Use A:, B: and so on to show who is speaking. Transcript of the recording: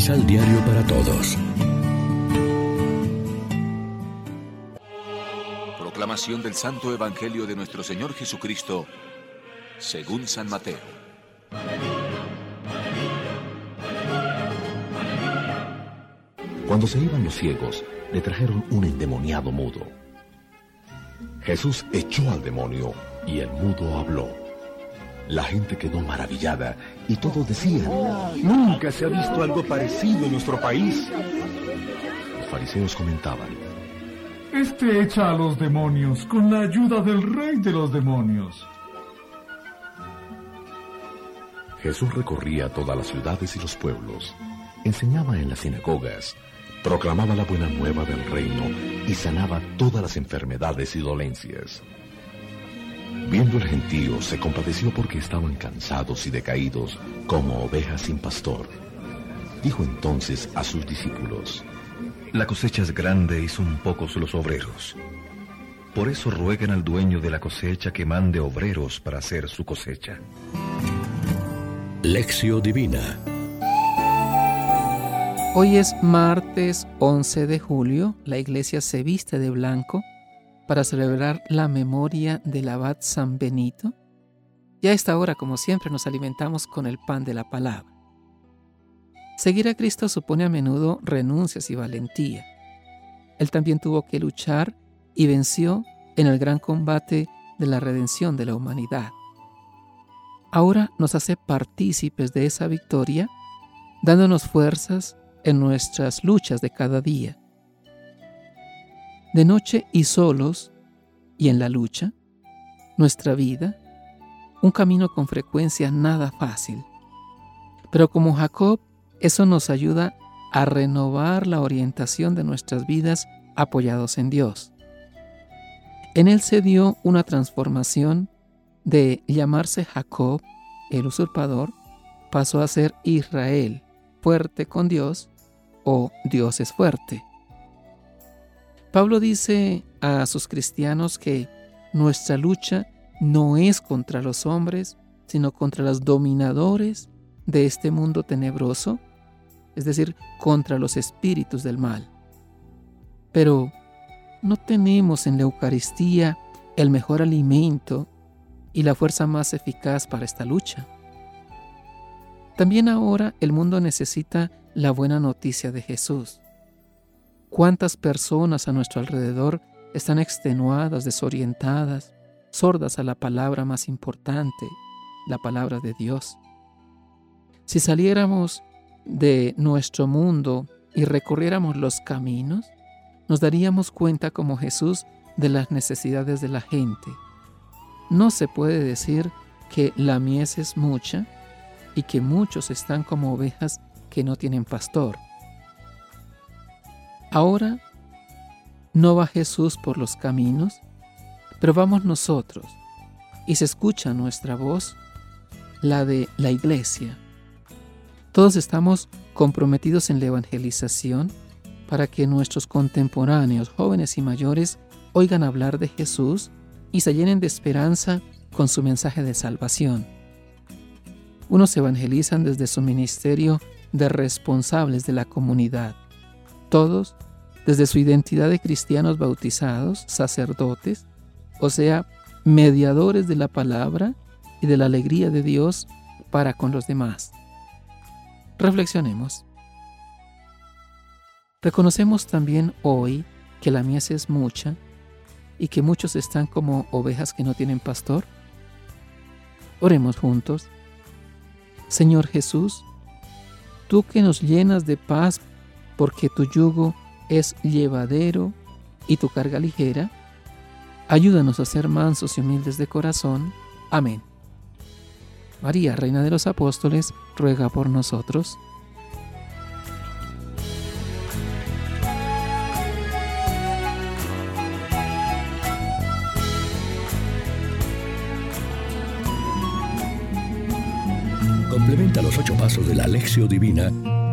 A: Misal Diario para Todos.
B: Proclamación del Santo Evangelio de nuestro Señor Jesucristo, según San Mateo.
C: Cuando se iban los ciegos, le trajeron un endemoniado mudo. Jesús echó al demonio y el mudo habló. La gente quedó maravillada y todos decían,
D: nunca se ha visto algo parecido en nuestro país.
C: Los fariseos comentaban,
E: Este echa a los demonios con la ayuda del rey de los demonios.
C: Jesús recorría todas las ciudades y los pueblos, enseñaba en las sinagogas, proclamaba la buena nueva del reino y sanaba todas las enfermedades y dolencias. Viendo el gentío, se compadeció porque estaban cansados y decaídos como ovejas sin pastor. Dijo entonces a sus discípulos,
F: La cosecha es grande y son pocos los obreros. Por eso rueguen al dueño de la cosecha que mande obreros para hacer su cosecha.
A: Lección Divina
G: Hoy es martes 11 de julio, la iglesia se viste de blanco para celebrar la memoria del abad San Benito. Y a esta hora, como siempre, nos alimentamos con el pan de la palabra. Seguir a Cristo supone a menudo renuncias y valentía. Él también tuvo que luchar y venció en el gran combate de la redención de la humanidad. Ahora nos hace partícipes de esa victoria, dándonos fuerzas en nuestras luchas de cada día de noche y solos y en la lucha, nuestra vida, un camino con frecuencia nada fácil. Pero como Jacob, eso nos ayuda a renovar la orientación de nuestras vidas apoyados en Dios. En él se dio una transformación de llamarse Jacob, el usurpador, pasó a ser Israel, fuerte con Dios, o Dios es fuerte. Pablo dice a sus cristianos que nuestra lucha no es contra los hombres, sino contra los dominadores de este mundo tenebroso, es decir, contra los espíritus del mal. Pero no tenemos en la Eucaristía el mejor alimento y la fuerza más eficaz para esta lucha. También ahora el mundo necesita la buena noticia de Jesús. ¿Cuántas personas a nuestro alrededor están extenuadas, desorientadas, sordas a la palabra más importante, la palabra de Dios? Si saliéramos de nuestro mundo y recorriéramos los caminos, nos daríamos cuenta como Jesús de las necesidades de la gente. No se puede decir que la mies es mucha y que muchos están como ovejas que no tienen pastor. Ahora no va Jesús por los caminos, pero vamos nosotros y se escucha nuestra voz, la de la iglesia. Todos estamos comprometidos en la evangelización para que nuestros contemporáneos, jóvenes y mayores, oigan hablar de Jesús y se llenen de esperanza con su mensaje de salvación. Unos evangelizan desde su ministerio de responsables de la comunidad todos desde su identidad de cristianos bautizados, sacerdotes, o sea, mediadores de la palabra y de la alegría de Dios para con los demás. Reflexionemos. Reconocemos también hoy que la mies es mucha y que muchos están como ovejas que no tienen pastor. Oremos juntos. Señor Jesús, tú que nos llenas de paz porque tu yugo es llevadero y tu carga ligera. Ayúdanos a ser mansos y humildes de corazón. Amén. María, Reina de los Apóstoles, ruega por nosotros.
A: Complementa los ocho pasos de la Alexio Divina